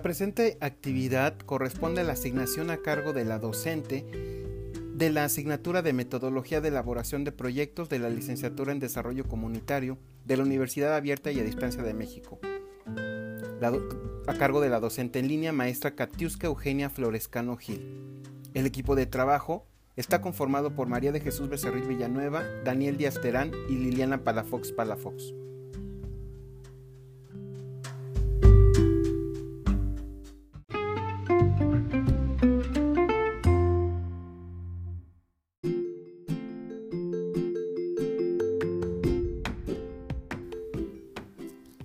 La presente actividad corresponde a la asignación a cargo de la docente de la asignatura de Metodología de Elaboración de Proyectos de la Licenciatura en Desarrollo Comunitario de la Universidad Abierta y a Distancia de México, a cargo de la docente en línea maestra Katiuska Eugenia Florescano Gil. El equipo de trabajo está conformado por María de Jesús Becerril Villanueva, Daniel Díaz Terán y Liliana Palafox Palafox.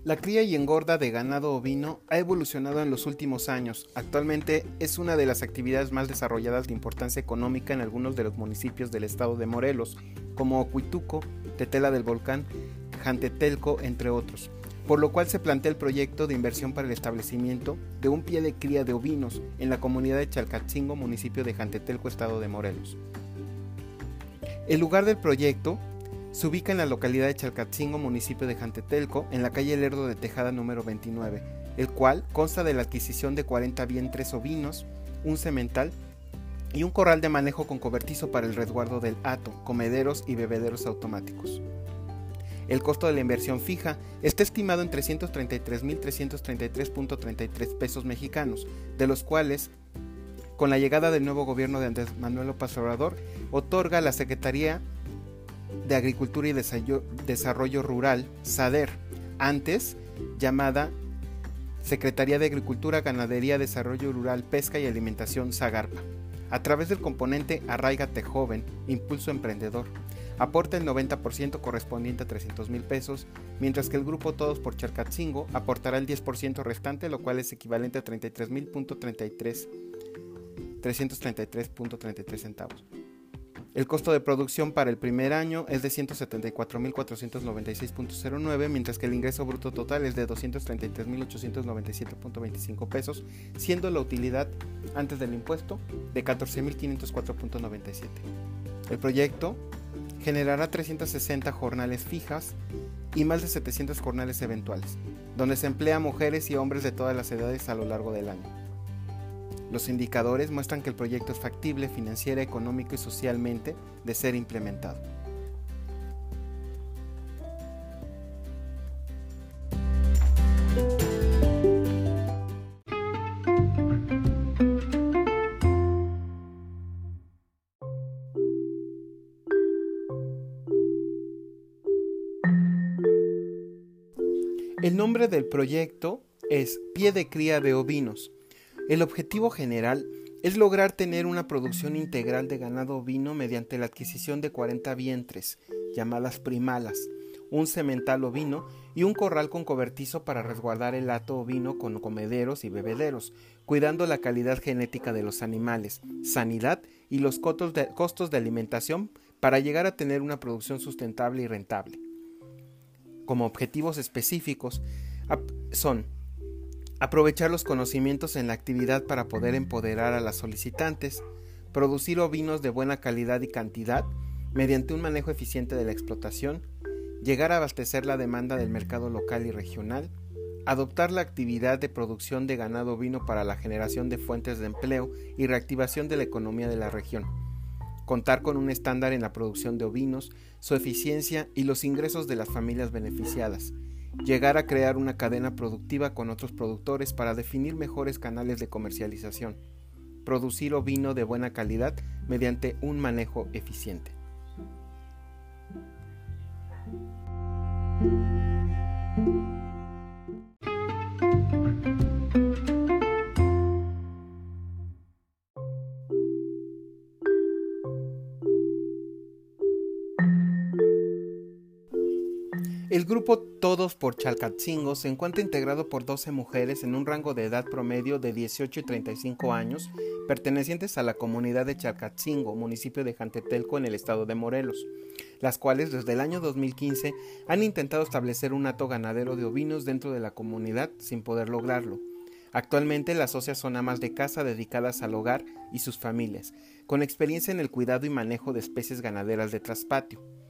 La cría y engorda de ganado ovino ha evolucionado en los últimos años. Actualmente es una de las actividades más desarrolladas de importancia económica en algunos de los municipios del estado de Morelos, como Ocuituco, Tetela del Volcán, Jantetelco, entre otros. Por lo cual se plantea el proyecto de inversión para el establecimiento de un pie de cría de ovinos en la comunidad de Chalcatzingo, municipio de Jantetelco, estado de Morelos. El lugar del proyecto se ubica en la localidad de Chalcatzingo, municipio de Jantetelco, en la calle Lerdo de Tejada número 29, el cual consta de la adquisición de 40 vientres ovinos, un cemental y un corral de manejo con cobertizo para el resguardo del hato, comederos y bebederos automáticos. El costo de la inversión fija está estimado en 333.333.33 pesos mexicanos, de los cuales, con la llegada del nuevo gobierno de Andrés Manuel López Obrador, otorga la Secretaría de Agricultura y Desarrollo Rural, SADER, antes llamada Secretaría de Agricultura, Ganadería, Desarrollo Rural, Pesca y Alimentación, SAGARPA, a través del componente Arraigate Joven, Impulso Emprendedor. Aporta el 90% correspondiente a 300 mil pesos, mientras que el grupo Todos por Charcatzingo aportará el 10% restante, lo cual es equivalente a 33.033 333.33 centavos. El costo de producción para el primer año es de 174.496.09, mientras que el ingreso bruto total es de 233.897.25 pesos, siendo la utilidad antes del impuesto de 14.504.97. El proyecto generará 360 jornales fijas y más de 700 jornales eventuales, donde se emplea mujeres y hombres de todas las edades a lo largo del año. Los indicadores muestran que el proyecto es factible financiera, económico y socialmente de ser implementado. El nombre del proyecto es Pie de Cría de Ovinos, el objetivo general es lograr tener una producción integral de ganado ovino mediante la adquisición de 40 vientres, llamadas primalas, un cemental ovino y un corral con cobertizo para resguardar el hato ovino con comederos y bebederos, cuidando la calidad genética de los animales, sanidad y los costos de, costos de alimentación para llegar a tener una producción sustentable y rentable. Como objetivos específicos son aprovechar los conocimientos en la actividad para poder empoderar a las solicitantes, producir ovinos de buena calidad y cantidad mediante un manejo eficiente de la explotación, llegar a abastecer la demanda del mercado local y regional, adoptar la actividad de producción de ganado ovino para la generación de fuentes de empleo y reactivación de la economía de la región, contar con un estándar en la producción de ovinos, su eficiencia y los ingresos de las familias beneficiadas, llegar a crear una cadena productiva con otros productores para definir mejores canales de comercialización, producir ovino de buena calidad mediante un manejo eficiente. El grupo Todos por Chalcatzingo se encuentra integrado por 12 mujeres en un rango de edad promedio de 18 y 35 años, pertenecientes a la comunidad de Chalcatzingo, municipio de Jantetelco en el estado de Morelos, las cuales desde el año 2015 han intentado establecer un hato ganadero de ovinos dentro de la comunidad sin poder lograrlo. Actualmente las socias son amas de casa dedicadas al hogar y sus familias, con experiencia en el cuidado y manejo de especies ganaderas de traspatio.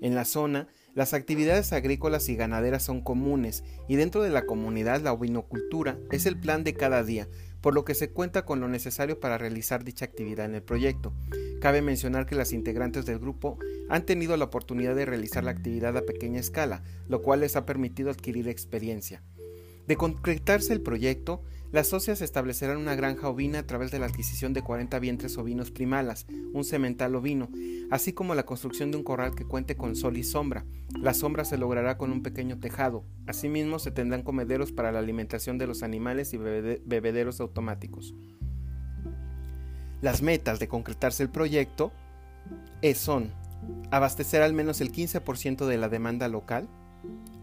En la zona, las actividades agrícolas y ganaderas son comunes y dentro de la comunidad la ovinocultura es el plan de cada día, por lo que se cuenta con lo necesario para realizar dicha actividad en el proyecto. Cabe mencionar que las integrantes del grupo han tenido la oportunidad de realizar la actividad a pequeña escala, lo cual les ha permitido adquirir experiencia. De concretarse el proyecto, las socias establecerán una granja ovina a través de la adquisición de 40 vientres ovinos primalas, un semental ovino, así como la construcción de un corral que cuente con sol y sombra. La sombra se logrará con un pequeño tejado. Asimismo, se tendrán comederos para la alimentación de los animales y bebederos automáticos. Las metas de concretarse el proyecto son abastecer al menos el 15% de la demanda local,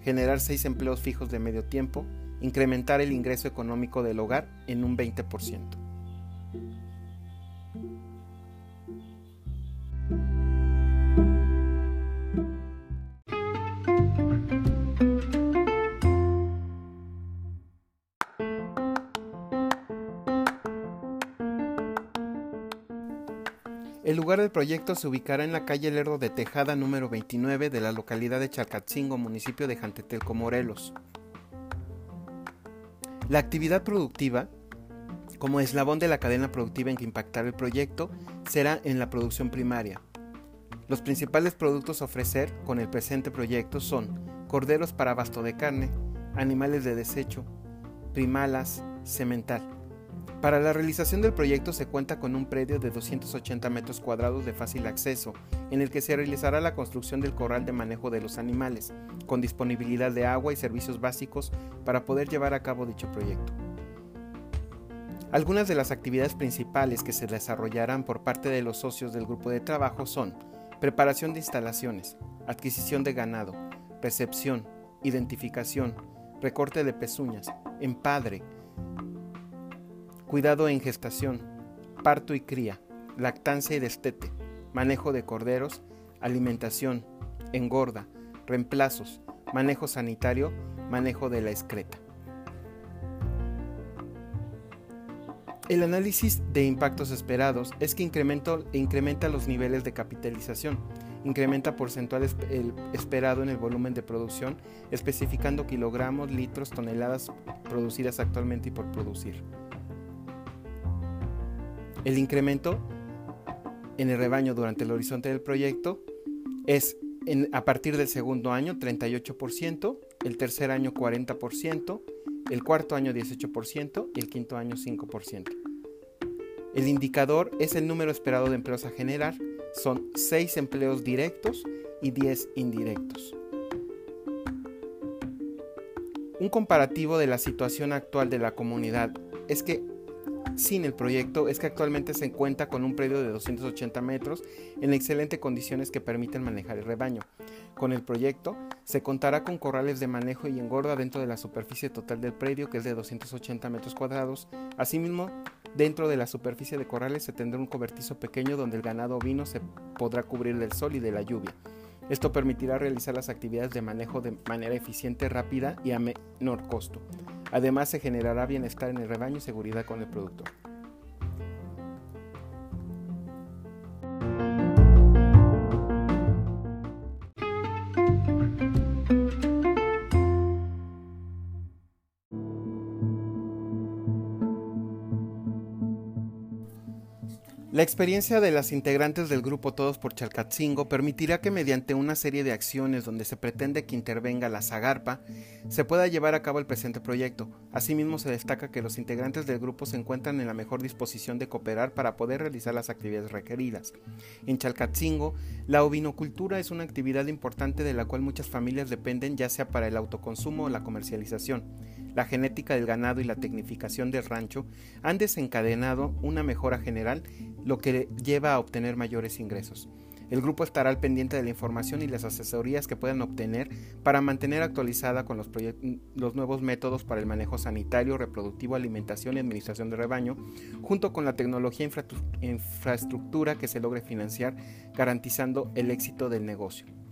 generar 6 empleos fijos de medio tiempo, incrementar el ingreso económico del hogar en un 20%. El lugar del proyecto se ubicará en la calle Lerdo de Tejada número 29 de la localidad de Chalcatzingo, municipio de Jantetelco, Morelos. La actividad productiva, como eslabón de la cadena productiva en que impactará el proyecto, será en la producción primaria. Los principales productos a ofrecer con el presente proyecto son corderos para abasto de carne, animales de desecho, primalas, cemental. Para la realización del proyecto se cuenta con un predio de 280 metros cuadrados de fácil acceso, en el que se realizará la construcción del corral de manejo de los animales, con disponibilidad de agua y servicios básicos para poder llevar a cabo dicho proyecto. Algunas de las actividades principales que se desarrollarán por parte de los socios del grupo de trabajo son preparación de instalaciones, adquisición de ganado, recepción, identificación, recorte de pezuñas, empadre, cuidado en gestación, parto y cría, lactancia y destete, manejo de corderos, alimentación, engorda, reemplazos, manejo sanitario, manejo de la excreta. El análisis de impactos esperados es que incrementa los niveles de capitalización, incrementa porcentual esperado en el volumen de producción, especificando kilogramos, litros, toneladas producidas actualmente y por producir. El incremento en el rebaño durante el horizonte del proyecto es a partir del segundo año 38%, el tercer año 40%, el cuarto año 18% y el quinto año 5%. El indicador es el número esperado de empleos a generar, son 6 empleos directos y 10 indirectos. Un comparativo de la situación actual de la comunidad es que sin el proyecto es que actualmente se encuentra con un predio de 280 metros en excelentes condiciones que permiten manejar el rebaño. Con el proyecto se contará con corrales de manejo y engorda dentro de la superficie total del predio que es de 280 metros cuadrados. Asimismo, dentro de la superficie de corrales se tendrá un cobertizo pequeño donde el ganado ovino se podrá cubrir del sol y de la lluvia. Esto permitirá realizar las actividades de manejo de manera eficiente, rápida y a menor costo. Además, se generará bienestar en el rebaño y seguridad con el productor. La experiencia de las integrantes del grupo Todos por Chalcatzingo permitirá que mediante una serie de acciones donde se pretende que intervenga la Zagarpa, se pueda llevar a cabo el presente proyecto. Asimismo, se destaca que los integrantes del grupo se encuentran en la mejor disposición de cooperar para poder realizar las actividades requeridas. En Chalcatzingo, la ovinocultura es una actividad importante de la cual muchas familias dependen ya sea para el autoconsumo o la comercialización la genética del ganado y la tecnificación del rancho han desencadenado una mejora general, lo que lleva a obtener mayores ingresos. El grupo estará al pendiente de la información y las asesorías que puedan obtener para mantener actualizada con los, nuevos métodos para el manejo sanitario, reproductivo, alimentación y administración de rebaño, junto con la tecnología e infraestructura que se logre financiar, garantizando el éxito del negocio.